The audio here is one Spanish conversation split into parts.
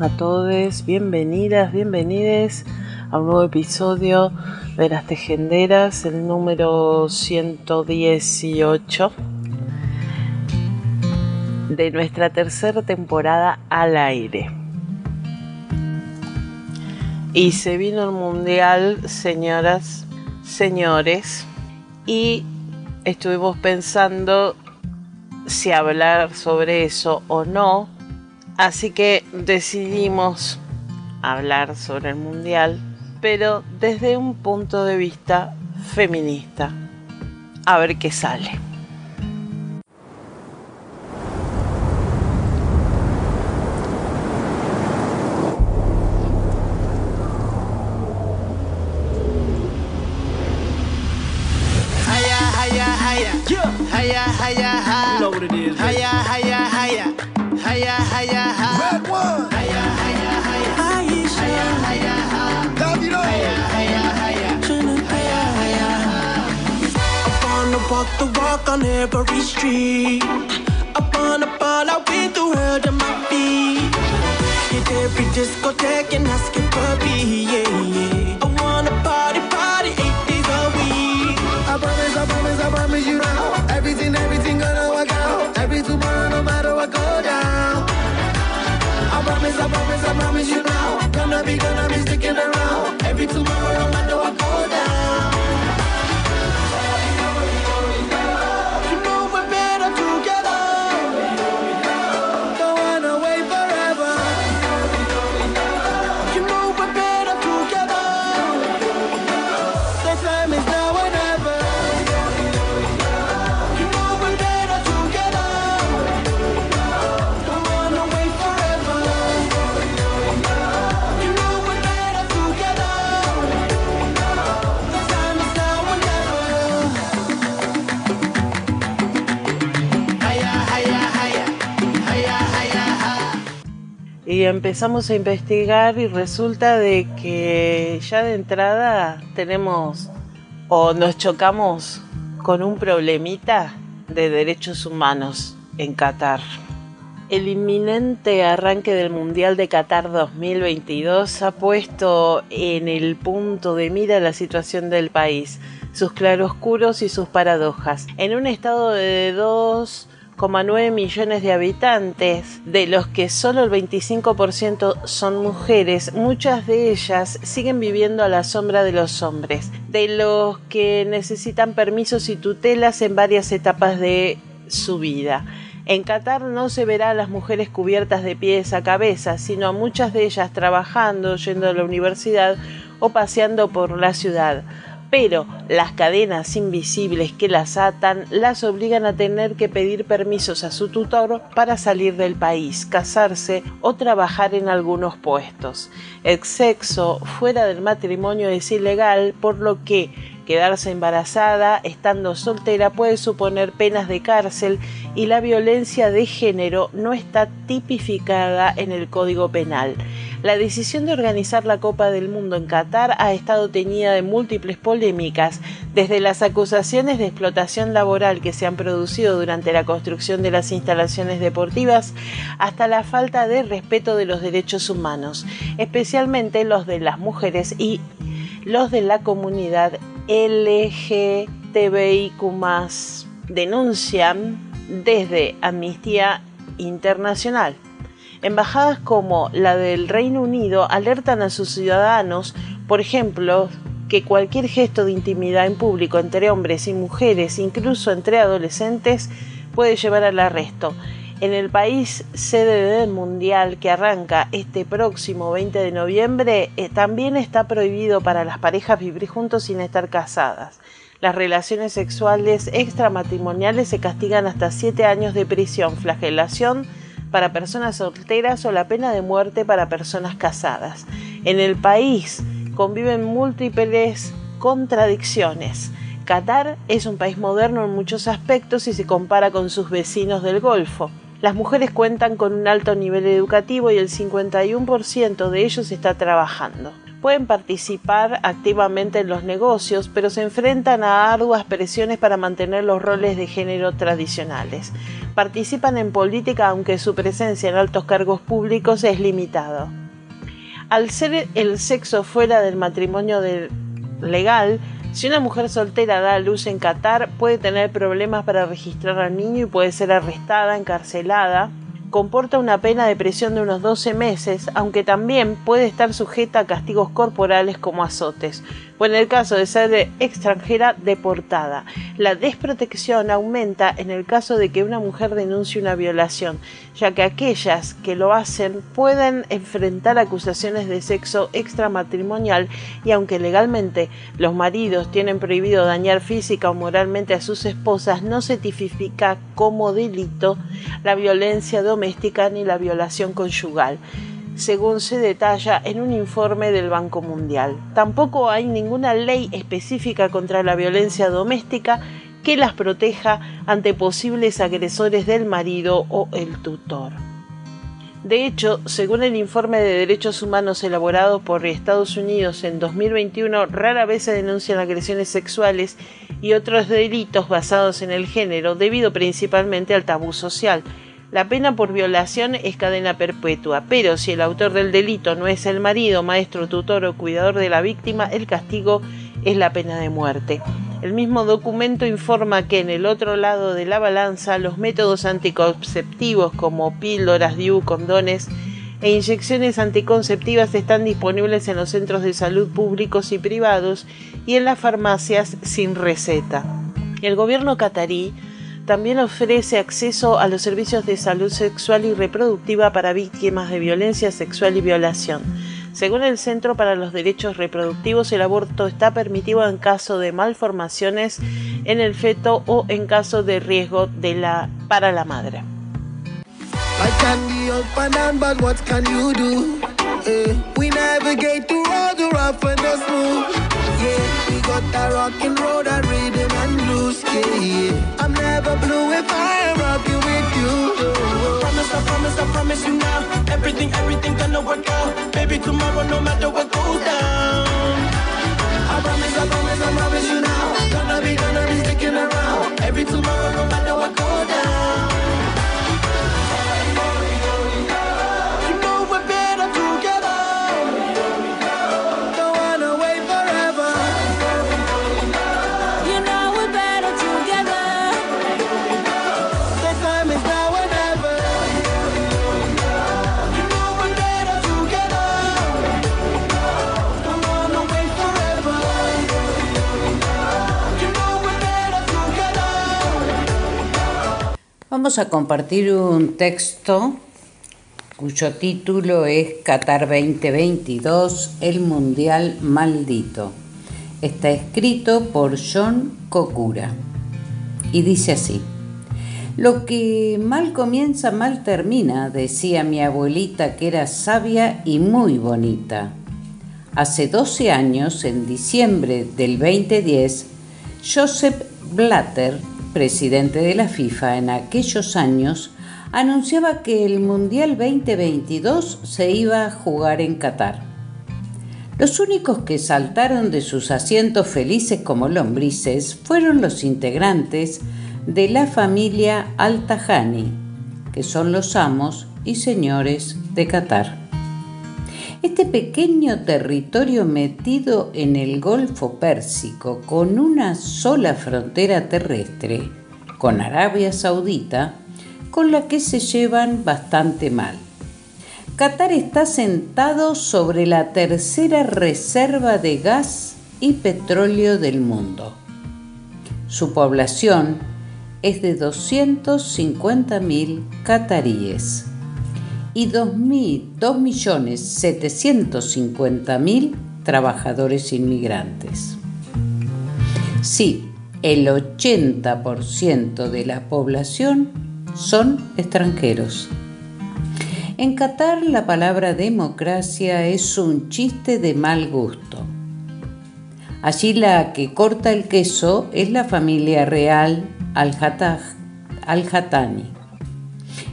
a todos, bienvenidas, bienvenides a un nuevo episodio de Las Tejenderas, el número 118 de nuestra tercera temporada al aire. Y se vino el mundial, señoras, señores, y estuvimos pensando si hablar sobre eso o no. Así que decidimos hablar sobre el mundial, pero desde un punto de vista feminista. A ver qué sale. On every street. I wanna fall out with the world at my feet. Hit every discotheque and ask it for me, yeah, yeah. I wanna party, party eight days a week. I promise, I promise, I promise you now. Everything, everything gonna work out. Every tomorrow, no matter what go down. I promise, I promise, I promise you now. Gonna be, gonna be sticking around. Every tomorrow, no matter what go down. Empezamos a investigar y resulta de que ya de entrada tenemos o nos chocamos con un problemita de derechos humanos en Qatar. El inminente arranque del Mundial de Qatar 2022 ha puesto en el punto de mira la situación del país, sus claroscuros y sus paradojas. En un estado de 2,9 millones de habitantes, de los que solo el 25% son mujeres, muchas de ellas siguen viviendo a la sombra de los hombres, de los que necesitan permisos y tutelas en varias etapas de su vida. En Qatar no se verá a las mujeres cubiertas de pies a cabeza, sino a muchas de ellas trabajando, yendo a la universidad o paseando por la ciudad. Pero las cadenas invisibles que las atan las obligan a tener que pedir permisos a su tutor para salir del país, casarse o trabajar en algunos puestos. El sexo fuera del matrimonio es ilegal, por lo que quedarse embarazada estando soltera puede suponer penas de cárcel y la violencia de género no está tipificada en el Código Penal. La decisión de organizar la Copa del Mundo en Qatar ha estado teñida de múltiples polémicas, desde las acusaciones de explotación laboral que se han producido durante la construcción de las instalaciones deportivas hasta la falta de respeto de los derechos humanos, especialmente los de las mujeres y los de la comunidad LGTBIQ denuncian desde Amnistía Internacional. Embajadas como la del Reino Unido alertan a sus ciudadanos, por ejemplo, que cualquier gesto de intimidad en público entre hombres y mujeres, incluso entre adolescentes, puede llevar al arresto. En el país sede del Mundial que arranca este próximo 20 de noviembre, eh, también está prohibido para las parejas vivir juntos sin estar casadas. Las relaciones sexuales extramatrimoniales se castigan hasta siete años de prisión, flagelación para personas solteras o la pena de muerte para personas casadas. En el país conviven múltiples contradicciones. Qatar es un país moderno en muchos aspectos y se compara con sus vecinos del Golfo. Las mujeres cuentan con un alto nivel educativo y el 51% de ellos está trabajando. Pueden participar activamente en los negocios, pero se enfrentan a arduas presiones para mantener los roles de género tradicionales. Participan en política aunque su presencia en altos cargos públicos es limitado. Al ser el sexo fuera del matrimonio legal, si una mujer soltera da a luz en Qatar, puede tener problemas para registrar al niño y puede ser arrestada, encarcelada comporta una pena de prisión de unos 12 meses, aunque también puede estar sujeta a castigos corporales como azotes, o en el caso de ser extranjera, deportada. La desprotección aumenta en el caso de que una mujer denuncie una violación, ya que aquellas que lo hacen pueden enfrentar acusaciones de sexo extramatrimonial y aunque legalmente los maridos tienen prohibido dañar física o moralmente a sus esposas, no se tipifica como delito la violencia doméstica ni la violación conyugal, según se detalla en un informe del Banco Mundial. Tampoco hay ninguna ley específica contra la violencia doméstica que las proteja ante posibles agresores del marido o el tutor. De hecho, según el informe de derechos humanos elaborado por Estados Unidos en 2021, rara vez se denuncian agresiones sexuales y otros delitos basados en el género, debido principalmente al tabú social. La pena por violación es cadena perpetua, pero si el autor del delito no es el marido, maestro, tutor o cuidador de la víctima, el castigo es la pena de muerte. El mismo documento informa que en el otro lado de la balanza los métodos anticonceptivos como píldoras, DIU, condones e inyecciones anticonceptivas están disponibles en los centros de salud públicos y privados y en las farmacias sin receta. El gobierno catarí también ofrece acceso a los servicios de salud sexual y reproductiva para víctimas de violencia sexual y violación. Según el Centro para los Derechos Reproductivos, el aborto está permitido en caso de malformaciones en el feto o en caso de riesgo para la madre. can be up and down, but what can you do? Uh, we navigate through all the rough and the smooth. Yeah, we got that rock and roll, that rhythm and blues. Yeah. I'm never blue if I am rocking with you. I promise, I promise, I promise you now. Everything, everything gonna work out. Baby, tomorrow, no matter what goes down. I promise, I promise, I promise you now. Gonna be, gonna be sticking around. Every tomorrow, Vamos a compartir un texto cuyo título es Qatar 2022, el Mundial Maldito. Está escrito por John Kokura y dice así. Lo que mal comienza, mal termina, decía mi abuelita que era sabia y muy bonita. Hace 12 años, en diciembre del 2010, Joseph Blatter presidente de la FIFA en aquellos años, anunciaba que el Mundial 2022 se iba a jugar en Qatar. Los únicos que saltaron de sus asientos felices como lombrices fueron los integrantes de la familia Al-Tahani, que son los amos y señores de Qatar. Este pequeño territorio metido en el Golfo Pérsico con una sola frontera terrestre, con Arabia Saudita, con la que se llevan bastante mal. Qatar está sentado sobre la tercera reserva de gas y petróleo del mundo. Su población es de 250.000 cataríes y 2.750.000 trabajadores inmigrantes. Sí, el 80% de la población son extranjeros. En Qatar la palabra democracia es un chiste de mal gusto. Allí la que corta el queso es la familia real al-Hatani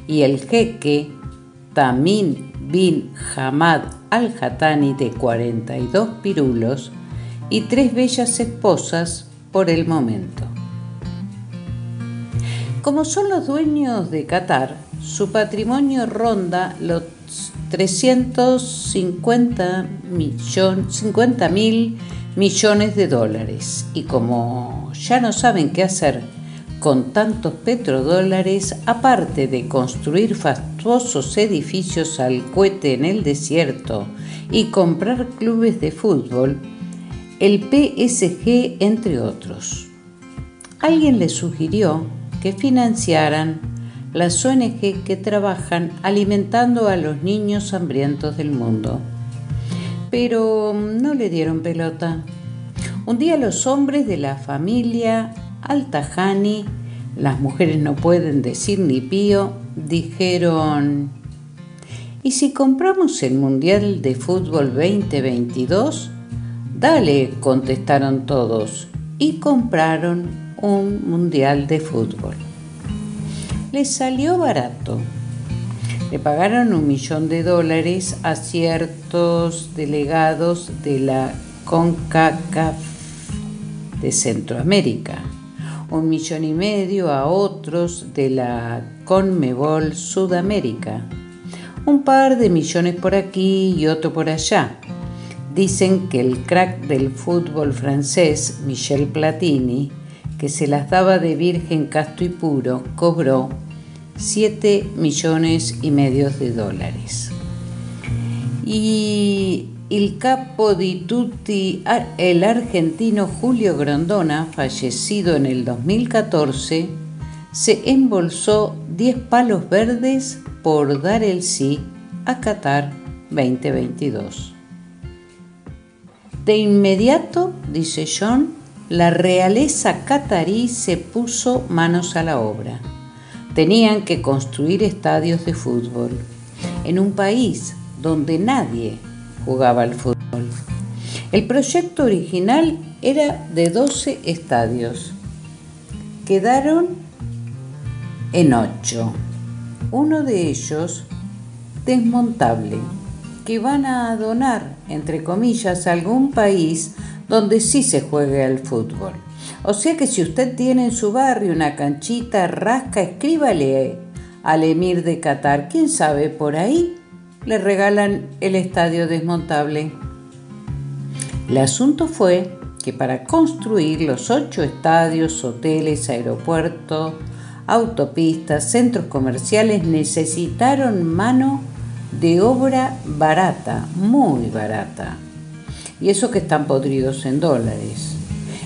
y el jeque Tamim bin Hamad al-Hatani de 42 pirulos y tres bellas esposas por el momento. Como son los dueños de Qatar, su patrimonio ronda los 350 mil millones de dólares y como ya no saben qué hacer con tantos petrodólares, aparte de construir fastuosos edificios al cohete en el desierto y comprar clubes de fútbol, el PSG entre otros. Alguien le sugirió que financiaran las ONG que trabajan alimentando a los niños hambrientos del mundo. Pero no le dieron pelota. Un día los hombres de la familia Altajani, las mujeres no pueden decir ni pío, dijeron, ¿y si compramos el Mundial de Fútbol 2022? Dale, contestaron todos, y compraron un mundial de fútbol. Le salió barato. Le pagaron un millón de dólares a ciertos delegados de la CONCACAF de Centroamérica, un millón y medio a otros de la CONMEBOL Sudamérica, un par de millones por aquí y otro por allá. Dicen que el crack del fútbol francés, Michel Platini, que se las daba de virgen casto y puro, cobró 7 millones y medio de dólares. Y el capo di tutti, el argentino Julio Grondona, fallecido en el 2014, se embolsó 10 palos verdes por dar el sí a Qatar 2022. De inmediato, dice John, la realeza catarí se puso manos a la obra. Tenían que construir estadios de fútbol en un país donde nadie jugaba al fútbol. El proyecto original era de 12 estadios. Quedaron en 8. Uno de ellos desmontable, que van a donar, entre comillas, a algún país donde sí se juegue al fútbol. O sea que si usted tiene en su barrio una canchita rasca, escríbale al emir de Qatar. ¿Quién sabe? Por ahí le regalan el estadio desmontable. El asunto fue que para construir los ocho estadios, hoteles, aeropuertos, autopistas, centros comerciales necesitaron mano de obra barata, muy barata y eso que están podridos en dólares.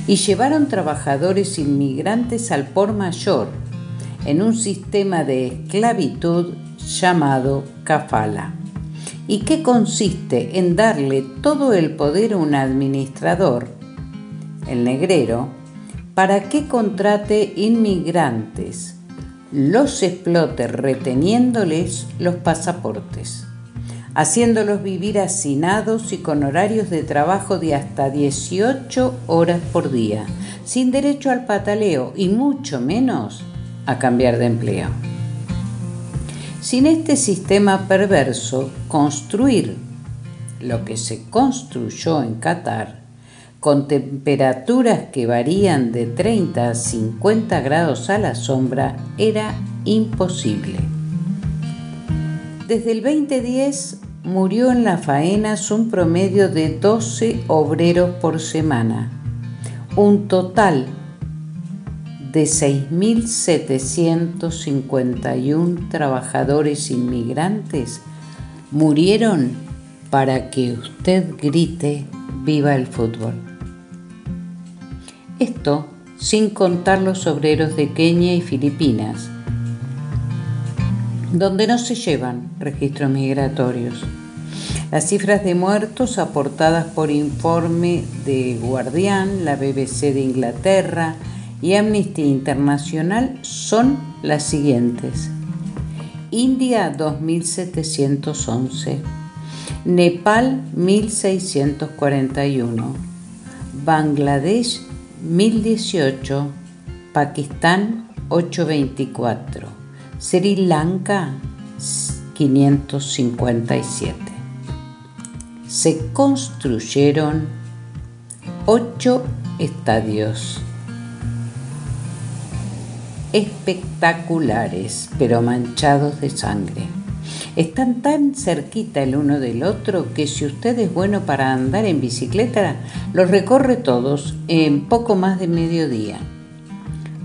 Y llevaron trabajadores inmigrantes al por mayor, en un sistema de esclavitud llamado kafala, y que consiste en darle todo el poder a un administrador, el negrero, para que contrate inmigrantes, los explote reteniéndoles los pasaportes haciéndolos vivir hacinados y con horarios de trabajo de hasta 18 horas por día, sin derecho al pataleo y mucho menos a cambiar de empleo. Sin este sistema perverso, construir lo que se construyó en Qatar, con temperaturas que varían de 30 a 50 grados a la sombra, era imposible. Desde el 2010 murió en las faenas un promedio de 12 obreros por semana, un total de 6.751 trabajadores inmigrantes murieron para que usted grite viva el fútbol. Esto sin contar los obreros de Kenia y Filipinas, donde no se llevan registros migratorios. Las cifras de muertos aportadas por informe de Guardián, la BBC de Inglaterra y Amnesty Internacional son las siguientes. India 2711, Nepal 1641, Bangladesh 1018, Pakistán 824, Sri Lanka 557. Se construyeron ocho estadios espectaculares, pero manchados de sangre. Están tan cerquita el uno del otro que si usted es bueno para andar en bicicleta, los recorre todos en poco más de mediodía.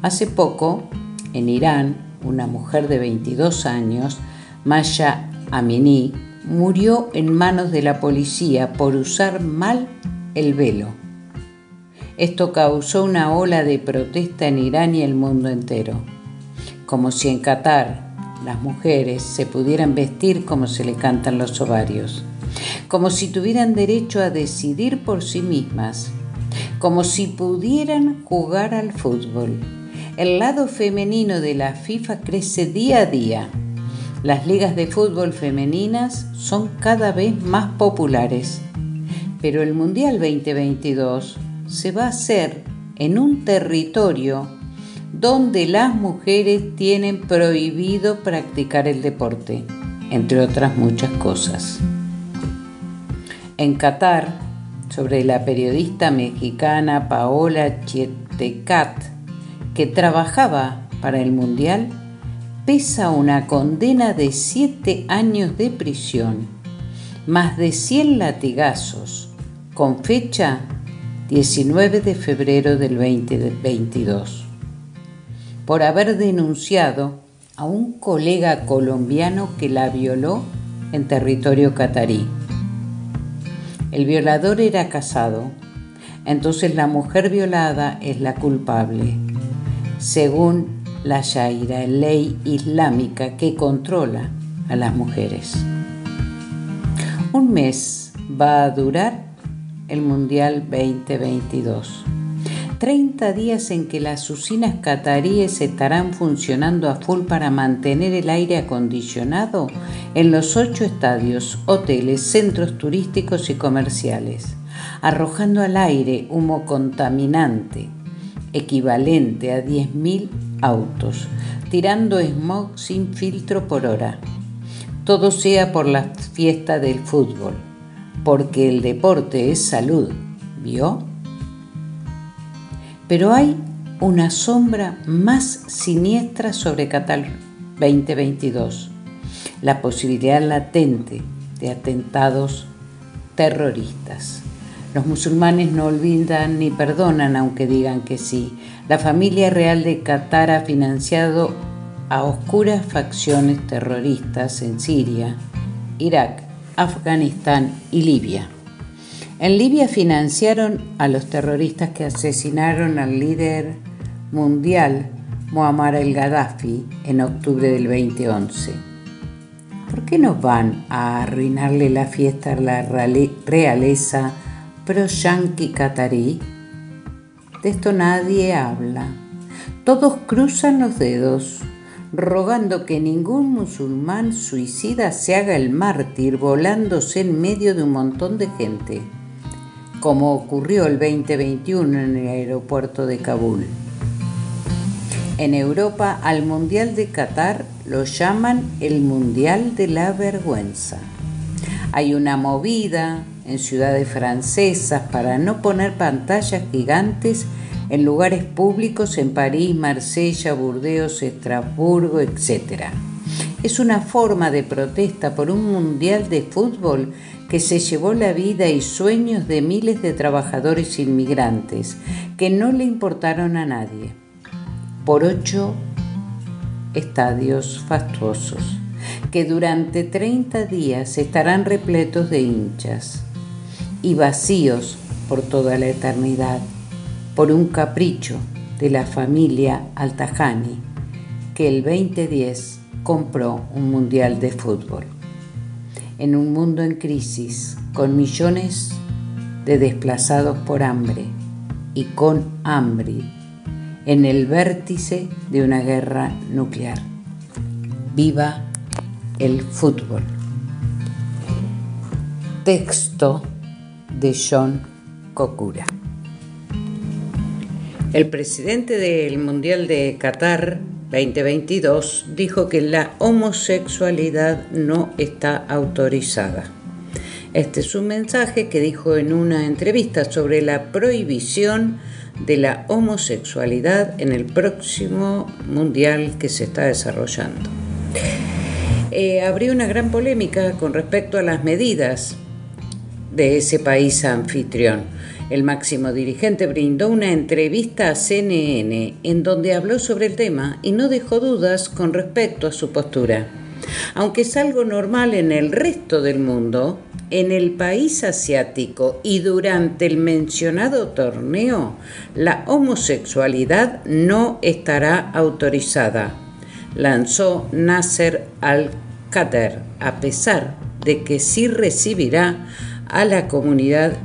Hace poco, en Irán, una mujer de 22 años, Maya Amini, murió en manos de la policía por usar mal el velo. Esto causó una ola de protesta en Irán y el mundo entero, como si en Qatar las mujeres se pudieran vestir como se le cantan los ovarios, como si tuvieran derecho a decidir por sí mismas, como si pudieran jugar al fútbol. El lado femenino de la FIFA crece día a día. Las ligas de fútbol femeninas son cada vez más populares, pero el Mundial 2022 se va a hacer en un territorio donde las mujeres tienen prohibido practicar el deporte, entre otras muchas cosas. En Qatar, sobre la periodista mexicana Paola Chietecat, que trabajaba para el Mundial, pesa una condena de siete años de prisión, más de 100 latigazos, con fecha 19 de febrero del 2022, por haber denunciado a un colega colombiano que la violó en territorio catarí. El violador era casado, entonces la mujer violada es la culpable, según la Shaira, ley islámica que controla a las mujeres. Un mes va a durar el Mundial 2022. 30 días en que las usinas cataríes estarán funcionando a full para mantener el aire acondicionado en los ocho estadios, hoteles, centros turísticos y comerciales, arrojando al aire humo contaminante equivalente a 10.000 autos, tirando smog sin filtro por hora. Todo sea por la fiesta del fútbol porque el deporte es salud, ¿vio? Pero hay una sombra más siniestra sobre Qatar 2022, la posibilidad latente de atentados terroristas. Los musulmanes no olvidan ni perdonan aunque digan que sí. La familia real de Qatar ha financiado a oscuras facciones terroristas en Siria, Irak, Afganistán y Libia. En Libia financiaron a los terroristas que asesinaron al líder mundial Muammar el-Gaddafi en octubre del 2011. ¿Por qué no van a arruinarle la fiesta a la realeza pro-yanqui catarí? De esto nadie habla. Todos cruzan los dedos rogando que ningún musulmán suicida se haga el mártir volándose en medio de un montón de gente, como ocurrió el 2021 en el aeropuerto de Kabul. En Europa al Mundial de Qatar lo llaman el Mundial de la Vergüenza. Hay una movida en ciudades francesas para no poner pantallas gigantes en lugares públicos en París, Marsella, Burdeos, Estrasburgo, etc. Es una forma de protesta por un mundial de fútbol que se llevó la vida y sueños de miles de trabajadores inmigrantes que no le importaron a nadie. Por ocho estadios fastuosos que durante 30 días estarán repletos de hinchas y vacíos por toda la eternidad, por un capricho de la familia Altajani, que el 2010 compró un mundial de fútbol. En un mundo en crisis, con millones de desplazados por hambre y con hambre, en el vértice de una guerra nuclear. Viva el fútbol. Texto de John Kokura. El presidente del Mundial de Qatar 2022 dijo que la homosexualidad no está autorizada. Este es un mensaje que dijo en una entrevista sobre la prohibición de la homosexualidad en el próximo mundial que se está desarrollando. Eh, habría una gran polémica con respecto a las medidas de ese país anfitrión. El máximo dirigente brindó una entrevista a CNN en donde habló sobre el tema y no dejó dudas con respecto a su postura. Aunque es algo normal en el resto del mundo, en el país asiático y durante el mencionado torneo, la homosexualidad no estará autorizada, lanzó Nasser al-Qatar, a pesar de que sí recibirá a la comunidad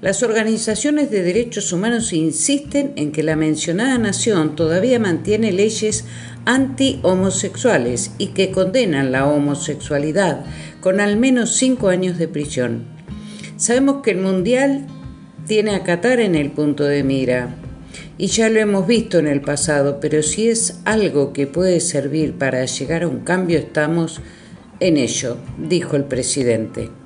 Las organizaciones de derechos humanos insisten en que la mencionada nación todavía mantiene leyes anti-homosexuales y que condenan la homosexualidad con al menos cinco años de prisión. Sabemos que el Mundial tiene a Qatar en el punto de mira y ya lo hemos visto en el pasado, pero si es algo que puede servir para llegar a un cambio, estamos en ello, dijo el presidente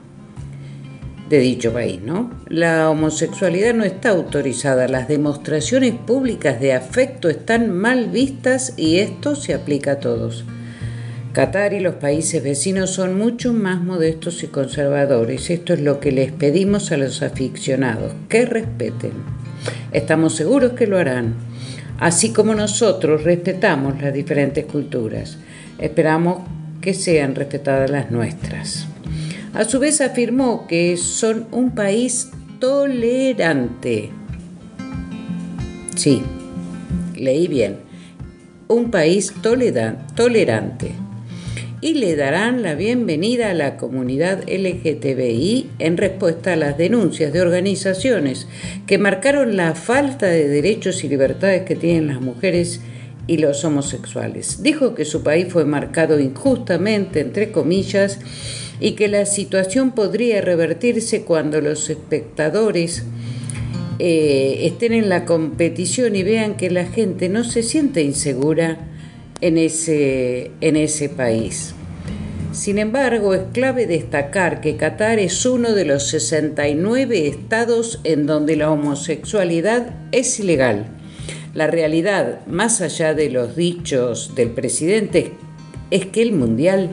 de dicho país, ¿no? La homosexualidad no está autorizada, las demostraciones públicas de afecto están mal vistas y esto se aplica a todos. Qatar y los países vecinos son mucho más modestos y conservadores. Esto es lo que les pedimos a los aficionados, que respeten. Estamos seguros que lo harán, así como nosotros respetamos las diferentes culturas. Esperamos que sean respetadas las nuestras. A su vez afirmó que son un país tolerante. Sí, leí bien. Un país tolerante. Y le darán la bienvenida a la comunidad LGTBI en respuesta a las denuncias de organizaciones que marcaron la falta de derechos y libertades que tienen las mujeres y los homosexuales. Dijo que su país fue marcado injustamente, entre comillas, y que la situación podría revertirse cuando los espectadores eh, estén en la competición y vean que la gente no se siente insegura en ese, en ese país. Sin embargo, es clave destacar que Qatar es uno de los 69 estados en donde la homosexualidad es ilegal la realidad, más allá de los dichos del presidente, es que el Mundial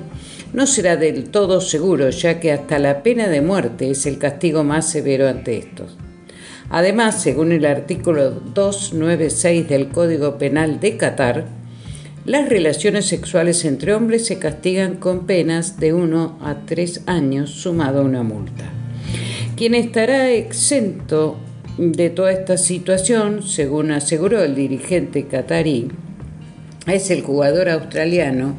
no será del todo seguro, ya que hasta la pena de muerte es el castigo más severo ante estos. Además, según el artículo 296 del Código Penal de Qatar, las relaciones sexuales entre hombres se castigan con penas de 1 a 3 años sumado a una multa. Quien estará exento de toda esta situación, según aseguró el dirigente catarí, es el jugador australiano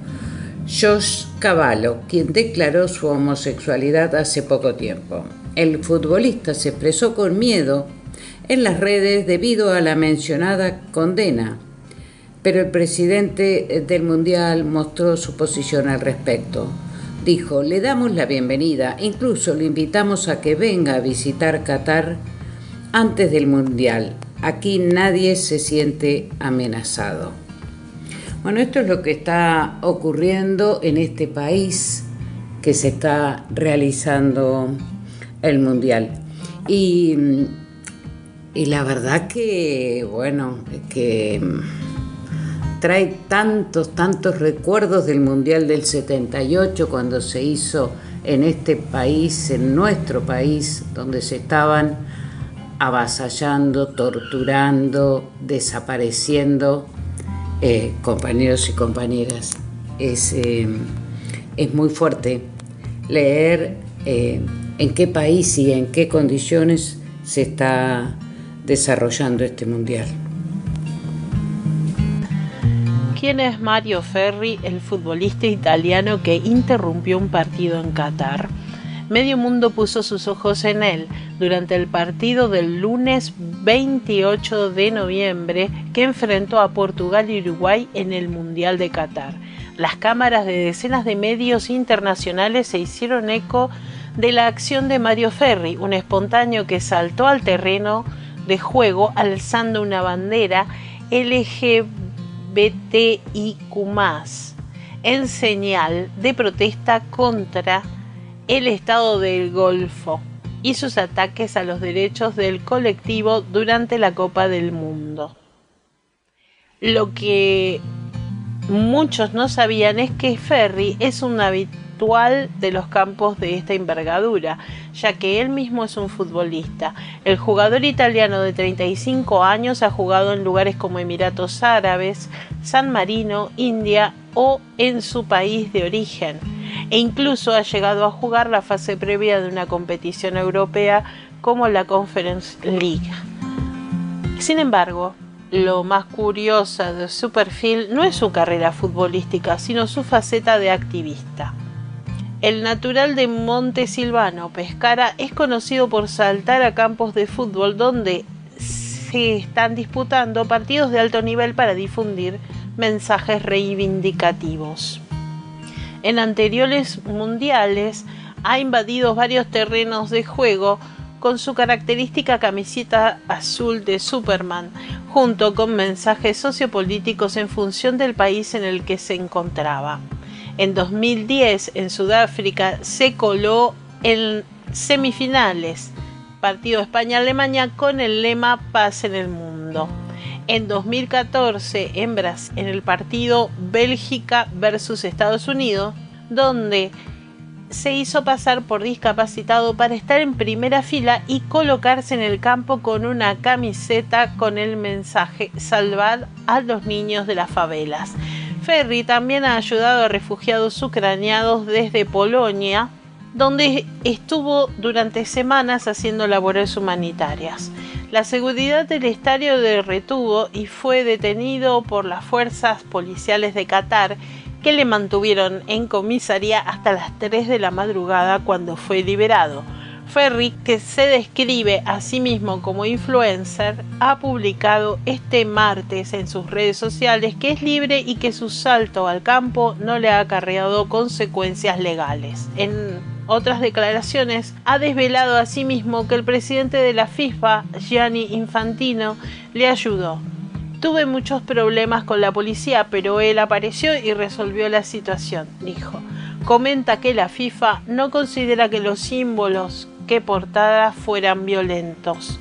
Josh Cavallo, quien declaró su homosexualidad hace poco tiempo. El futbolista se expresó con miedo en las redes debido a la mencionada condena, pero el presidente del Mundial mostró su posición al respecto. Dijo, le damos la bienvenida, incluso le invitamos a que venga a visitar Qatar antes del Mundial. Aquí nadie se siente amenazado. Bueno, esto es lo que está ocurriendo en este país que se está realizando el Mundial. Y, y la verdad que, bueno, que trae tantos, tantos recuerdos del Mundial del 78 cuando se hizo en este país, en nuestro país, donde se estaban avasallando, torturando, desapareciendo eh, compañeros y compañeras es, eh, es muy fuerte leer eh, en qué país y en qué condiciones se está desarrollando este mundial. ¿Quién es Mario Ferri, el futbolista italiano que interrumpió un partido en Qatar? Medio mundo puso sus ojos en él durante el partido del lunes 28 de noviembre que enfrentó a Portugal y Uruguay en el Mundial de Qatar. Las cámaras de decenas de medios internacionales se hicieron eco de la acción de Mario Ferri, un espontáneo que saltó al terreno de juego alzando una bandera LGBT BTIQ en señal de protesta contra el Estado del Golfo y sus ataques a los derechos del colectivo durante la Copa del Mundo. Lo que muchos no sabían es que Ferry es un de los campos de esta envergadura, ya que él mismo es un futbolista. El jugador italiano de 35 años ha jugado en lugares como Emiratos Árabes, San Marino, India o en su país de origen, e incluso ha llegado a jugar la fase previa de una competición europea como la Conference League. Sin embargo, lo más curioso de su perfil no es su carrera futbolística, sino su faceta de activista. El natural de Monte Silvano, Pescara, es conocido por saltar a campos de fútbol donde se están disputando partidos de alto nivel para difundir mensajes reivindicativos. En anteriores mundiales ha invadido varios terrenos de juego con su característica camiseta azul de Superman, junto con mensajes sociopolíticos en función del país en el que se encontraba. En 2010 en Sudáfrica se coló en semifinales, partido España-Alemania con el lema Paz en el mundo. En 2014 en, en el partido Bélgica versus Estados Unidos, donde se hizo pasar por discapacitado para estar en primera fila y colocarse en el campo con una camiseta con el mensaje salvar a los niños de las favelas. Ferry también ha ayudado a refugiados ucranianos desde Polonia, donde estuvo durante semanas haciendo labores humanitarias. La seguridad del estadio de retuvo y fue detenido por las fuerzas policiales de Qatar que le mantuvieron en comisaría hasta las 3 de la madrugada cuando fue liberado. Ferry, que se describe a sí mismo como influencer, ha publicado este martes en sus redes sociales que es libre y que su salto al campo no le ha acarreado consecuencias legales. En otras declaraciones, ha desvelado a sí mismo que el presidente de la FIFA, Gianni Infantino, le ayudó. Tuve muchos problemas con la policía, pero él apareció y resolvió la situación, dijo. Comenta que la FIFA no considera que los símbolos que portada fueran violentos,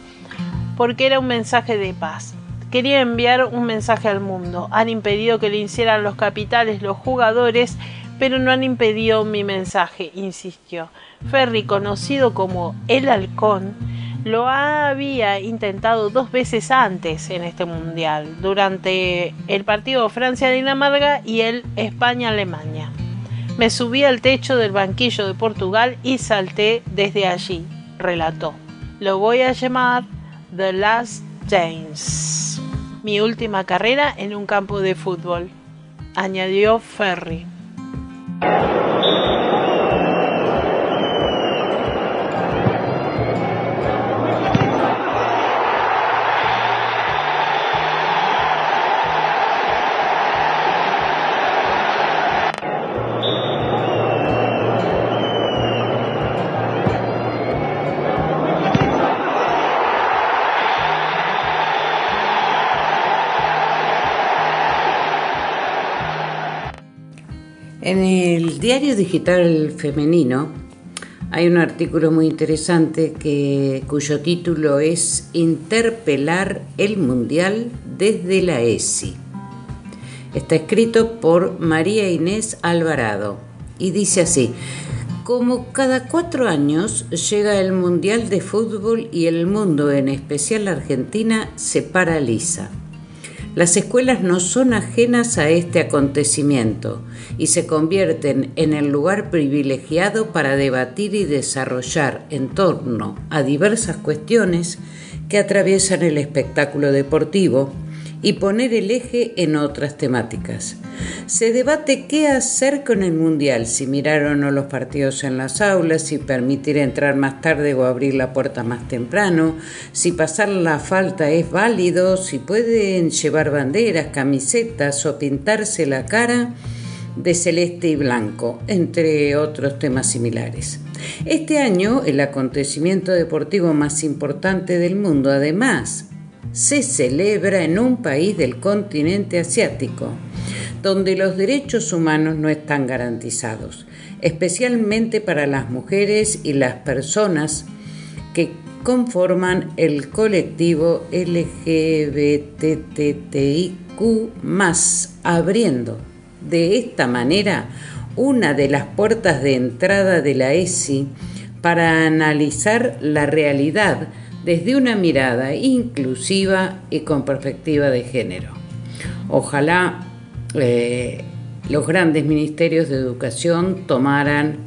porque era un mensaje de paz. Quería enviar un mensaje al mundo. Han impedido que le hicieran los capitales los jugadores, pero no han impedido mi mensaje, insistió. Ferry, conocido como el halcón, lo había intentado dos veces antes en este mundial, durante el partido Francia-Dinamarca y el España-Alemania. Me subí al techo del banquillo de Portugal y salté desde allí, relató. Lo voy a llamar The Last James. Mi última carrera en un campo de fútbol, añadió Ferry. Diario digital femenino hay un artículo muy interesante que, cuyo título es Interpelar el Mundial desde la ESI. Está escrito por María Inés Alvarado y dice así, como cada cuatro años llega el Mundial de Fútbol y el mundo, en especial la Argentina, se paraliza. Las escuelas no son ajenas a este acontecimiento y se convierten en el lugar privilegiado para debatir y desarrollar en torno a diversas cuestiones que atraviesan el espectáculo deportivo y poner el eje en otras temáticas. Se debate qué hacer con el Mundial, si mirar o no los partidos en las aulas, si permitir entrar más tarde o abrir la puerta más temprano, si pasar la falta es válido, si pueden llevar banderas, camisetas o pintarse la cara de celeste y blanco, entre otros temas similares. Este año, el acontecimiento deportivo más importante del mundo, además, se celebra en un país del continente asiático, donde los derechos humanos no están garantizados, especialmente para las mujeres y las personas que conforman el colectivo LGBTTIQ, abriendo de esta manera una de las puertas de entrada de la ESI para analizar la realidad desde una mirada inclusiva y con perspectiva de género. Ojalá eh, los grandes ministerios de educación tomaran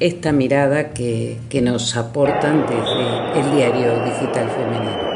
esta mirada que, que nos aportan desde el diario digital femenino.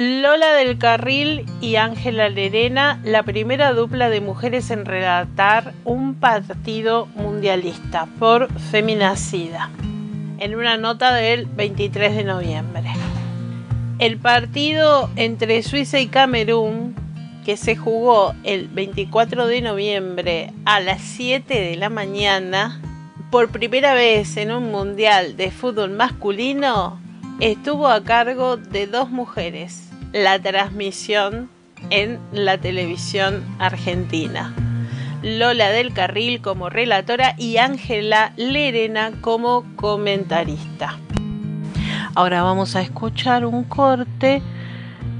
Lola Carril y Ángela Lerena, la primera dupla de mujeres en relatar un partido mundialista por Feminacida, en una nota del 23 de noviembre. El partido entre Suiza y Camerún, que se jugó el 24 de noviembre a las 7 de la mañana, por primera vez en un mundial de fútbol masculino, estuvo a cargo de dos mujeres, la transmisión en la televisión argentina. Lola del Carril como relatora y Ángela Lerena como comentarista. Ahora vamos a escuchar un corte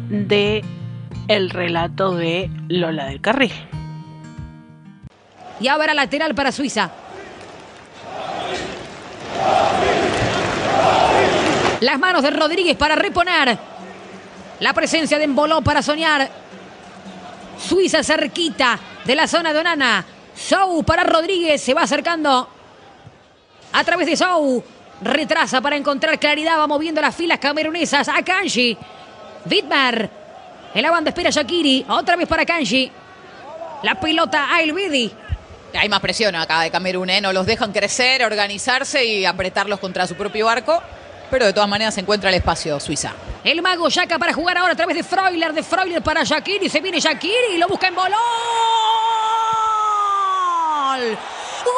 de el relato de Lola del Carril. Y ahora lateral para Suiza. Las manos de Rodríguez para reponer. La presencia de Emboló para soñar. Suiza cerquita de la zona de Onana. Sou para Rodríguez. Se va acercando a través de Sou. Retrasa para encontrar claridad. Va moviendo las filas camerunesas a Kanji. Vidmar. En la banda espera Shakiri. Otra vez para Kanji. La pelota a Elvedi. Hay más presión acá de Camerún, ¿eh? No los dejan crecer, organizarse y apretarlos contra su propio arco. Pero de todas maneras se encuentra el espacio Suiza. El mago Yaka para jugar ahora a través de Freuler, de Freuler para Shakiri. Se viene Shakiri y lo busca en bolón. ¡Gol!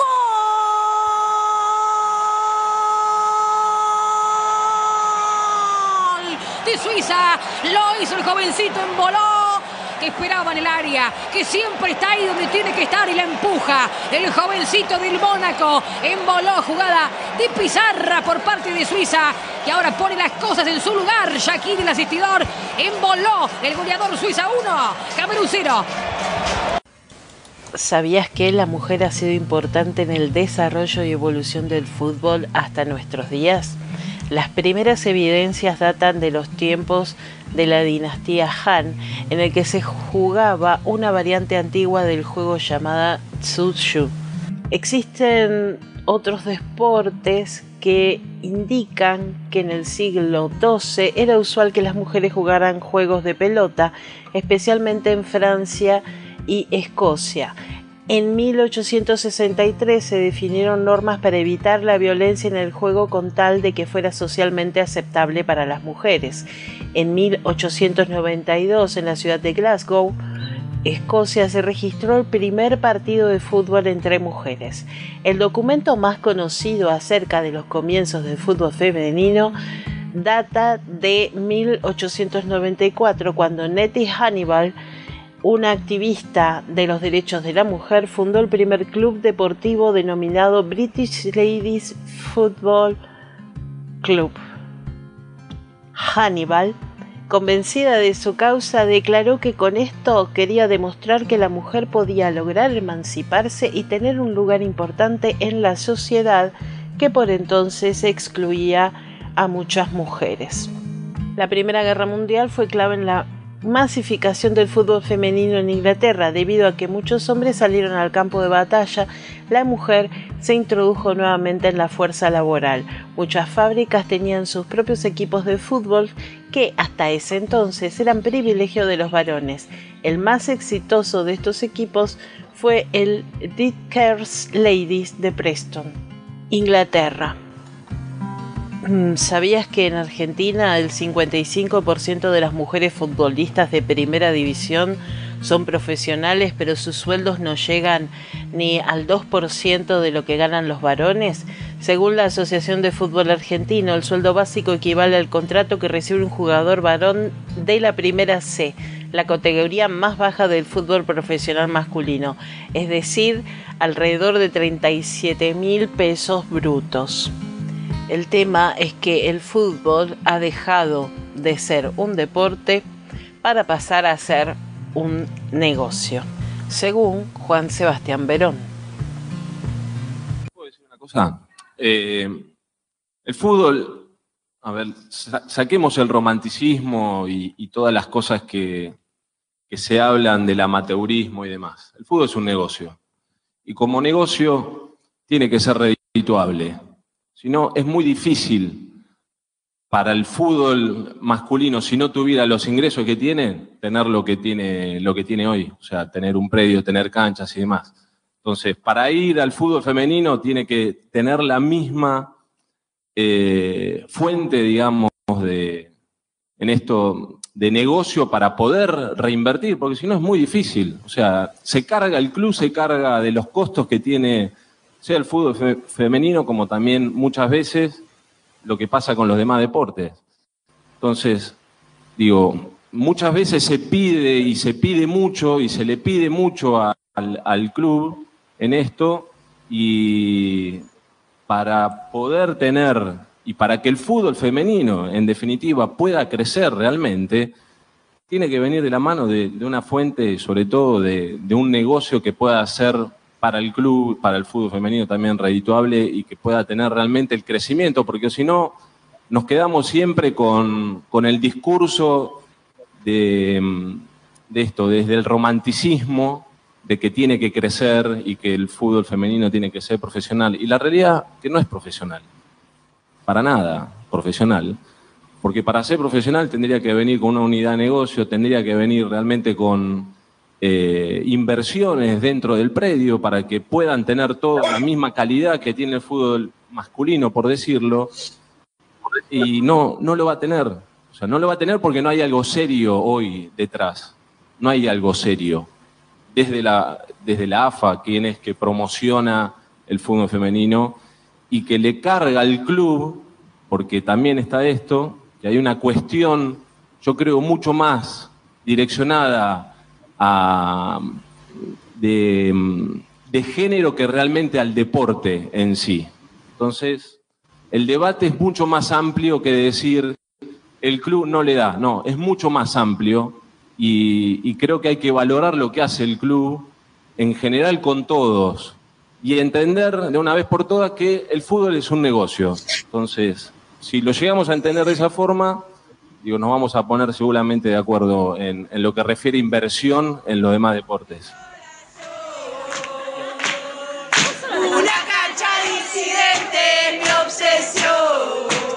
De Suiza. Lo hizo el jovencito en bolón que esperaba en el área, que siempre está ahí donde tiene que estar y la empuja. El jovencito del Mónaco emboló jugada de pizarra por parte de Suiza y ahora pone las cosas en su lugar. Shakir, el asistidor, emboló el goleador Suiza 1, Camerún 0. ¿Sabías que la mujer ha sido importante en el desarrollo y evolución del fútbol hasta nuestros días? Las primeras evidencias datan de los tiempos de la dinastía Han, en el que se jugaba una variante antigua del juego llamada Tsushu. Existen otros deportes que indican que en el siglo XII era usual que las mujeres jugaran juegos de pelota, especialmente en Francia y Escocia. En 1863 se definieron normas para evitar la violencia en el juego con tal de que fuera socialmente aceptable para las mujeres. En 1892, en la ciudad de Glasgow, Escocia, se registró el primer partido de fútbol entre mujeres. El documento más conocido acerca de los comienzos del fútbol femenino data de 1894, cuando Nettie Hannibal una activista de los derechos de la mujer, fundó el primer club deportivo denominado British Ladies Football Club. Hannibal, convencida de su causa, declaró que con esto quería demostrar que la mujer podía lograr emanciparse y tener un lugar importante en la sociedad que por entonces excluía a muchas mujeres. La Primera Guerra Mundial fue clave en la masificación del fútbol femenino en Inglaterra. Debido a que muchos hombres salieron al campo de batalla, la mujer se introdujo nuevamente en la fuerza laboral. Muchas fábricas tenían sus propios equipos de fútbol que hasta ese entonces eran privilegio de los varones. El más exitoso de estos equipos fue el Dickers Ladies de Preston, Inglaterra. Mm, ¿Sabías que en Argentina el 55% de las mujeres futbolistas de primera división son profesionales, pero sus sueldos no llegan ni al 2% de lo que ganan los varones? Según la Asociación de Fútbol Argentino, el sueldo básico equivale al contrato que recibe un jugador varón de la primera C, la categoría más baja del fútbol profesional masculino, es decir, alrededor de 37 mil pesos brutos. El tema es que el fútbol ha dejado de ser un deporte para pasar a ser un negocio, según Juan Sebastián Verón. ¿Puedo decir una cosa? Eh, el fútbol, a ver, saquemos el romanticismo y, todas las cosas que, que se hablan del amateurismo y demás. El fútbol es un negocio. Y como negocio tiene que ser redituable. Si no, es muy difícil para el fútbol masculino, si no tuviera los ingresos que tiene, tener lo que tiene, lo que tiene hoy. O sea, tener un predio, tener canchas y demás. Entonces, para ir al fútbol femenino tiene que tener la misma eh, fuente, digamos, de, en esto de negocio para poder reinvertir, porque si no es muy difícil. O sea, se carga el club, se carga de los costos que tiene sea el fútbol femenino como también muchas veces lo que pasa con los demás deportes. Entonces, digo, muchas veces se pide y se pide mucho y se le pide mucho al, club en esto y para poder tener y para que el fútbol femenino, en definitiva, pueda crecer realmente, tiene que venir de la mano de, de una fuente, sobre todo de, de, un negocio que pueda ser para el club, para el fútbol femenino también redituable y que pueda tener realmente el crecimiento, porque si no, nos quedamos siempre con, el discurso de, de esto, desde el romanticismo, de que tiene que crecer y que el fútbol femenino tiene que ser profesional. Y la realidad que no es profesional, para nada profesional, porque para ser profesional tendría que venir con una unidad de negocio, tendría que venir realmente con eh, inversiones dentro del predio para que puedan tener toda la misma calidad que tiene el fútbol masculino, por decirlo, y no, no lo va a tener. O sea, no lo va a tener porque no hay algo serio hoy detrás. No hay algo serio. Desde la, desde la AFA, quien es que promociona el fútbol femenino y que le carga al club, porque también está esto, que hay una cuestión, yo creo, mucho más direccionada de, género que realmente al deporte en sí. Entonces, el debate es mucho más amplio que decir el club no le da, no, es mucho más amplio y, creo que hay que valorar lo que hace el club en general con todos y entender de una vez por todas que el fútbol es un negocio. Entonces, si lo llegamos a entender de esa forma, digo, nos vamos a poner seguramente de acuerdo en, en lo que refiere inversión en los demás deportes. Una cancha disidente es mi obsesión.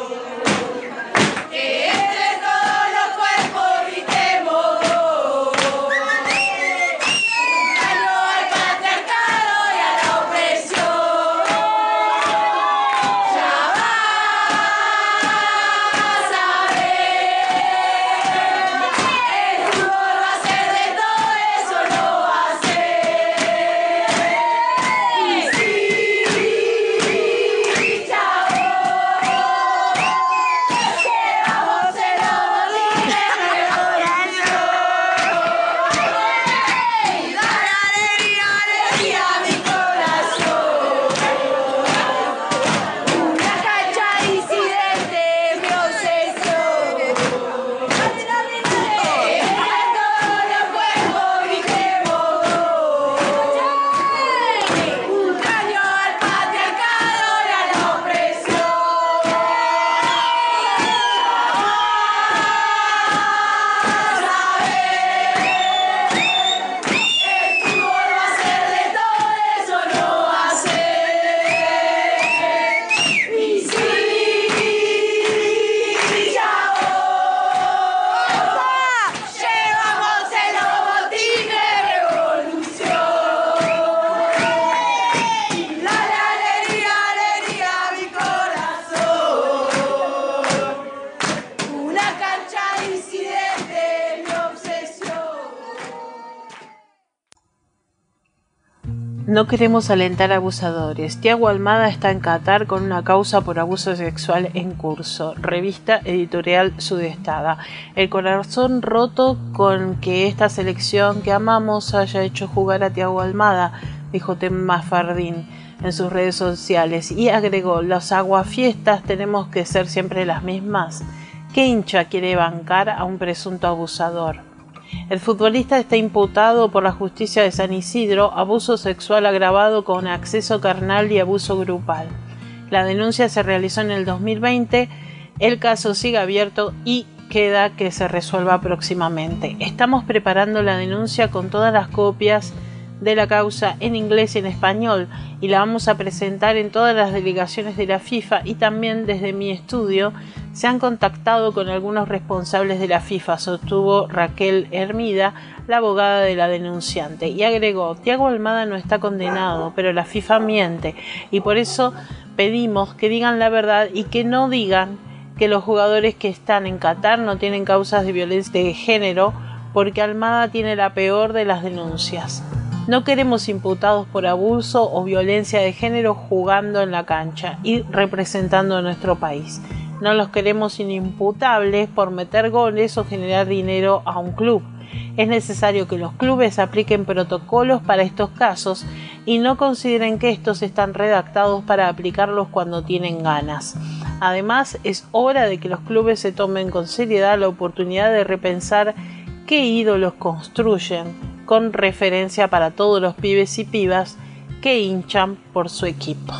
No queremos alentar abusadores. Tiago Almada está en Qatar con una causa por abuso sexual en curso. Revista editorial Sudestada. El corazón roto con que esta selección que amamos haya hecho jugar a Tiago Almada, dijo Tema Fardín en sus redes sociales y agregó, los aguafiestas tenemos que ser siempre las mismas. ¿Qué hincha quiere bancar a un presunto abusador? El futbolista está imputado por la justicia de San Isidro abuso sexual agravado con acceso carnal y abuso grupal. La denuncia se realizó en el 2020, el caso sigue abierto y queda que se resuelva próximamente. Estamos preparando la denuncia con todas las copias de la causa en inglés y en español y la vamos a presentar en todas las delegaciones de la FIFA y también desde mi estudio se han contactado con algunos responsables de la FIFA, sostuvo Raquel Hermida, la abogada de la denunciante, y agregó, Tiago Almada no está condenado, pero la FIFA miente y por eso pedimos que digan la verdad y que no digan que los jugadores que están en Qatar no tienen causas de violencia de género porque Almada tiene la peor de las denuncias. No queremos imputados por abuso o violencia de género jugando en la cancha y representando a nuestro país. No los queremos inimputables por meter goles o generar dinero a un club. Es necesario que los clubes apliquen protocolos para estos casos y no consideren que estos están redactados para aplicarlos cuando tienen ganas. Además, es hora de que los clubes se tomen con seriedad la oportunidad de repensar qué ídolos construyen con referencia para todos los pibes y pibas que hinchan por su equipo.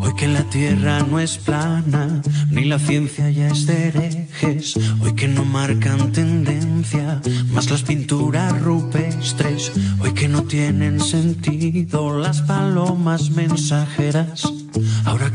Hoy que la tierra no es plana, ni la ciencia ya es de herejes. Hoy que no marcan tendencia, más las pinturas rupestres. Hoy que no tienen sentido las palomas mensajeras.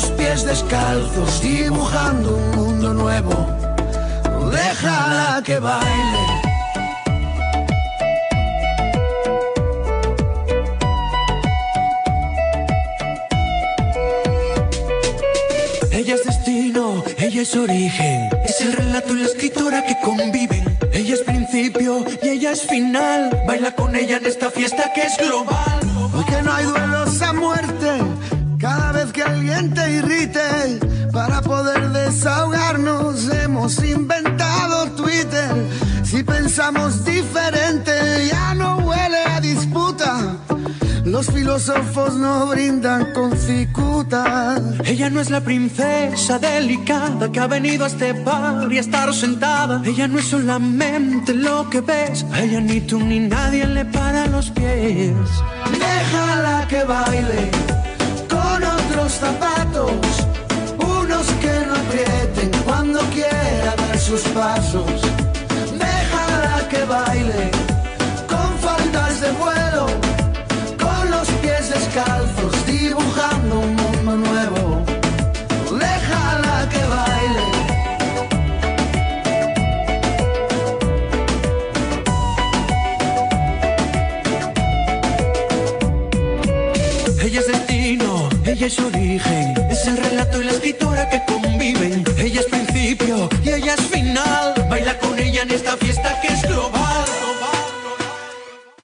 los pies descalzos, dibujando un mundo nuevo. Déjala que baile. Ella es destino, ella es origen, es el relato y la escritora que conviven. Ella es principio y ella es final. Baila con ella en esta fiesta que es global. Porque no hay duelos a muerte vez que alguien te irrite, para poder desahogarnos hemos inventado Twitter. Si pensamos diferente, ya no huele a disputa. Los filósofos no brindan con cicuta. Ella no es la princesa delicada que ha venido a este par y a estar sentada. Ella no es solamente lo que ves. A ella ni tú ni nadie le para los pies. Déjala que baile zapatos, unos que no aprieten cuando quiera dar sus pasos. Déjala que baile ella es origen. Es el relato y la escritora que conviven. Ella es principio y ella es final. Baila con ella en esta fiesta que es global.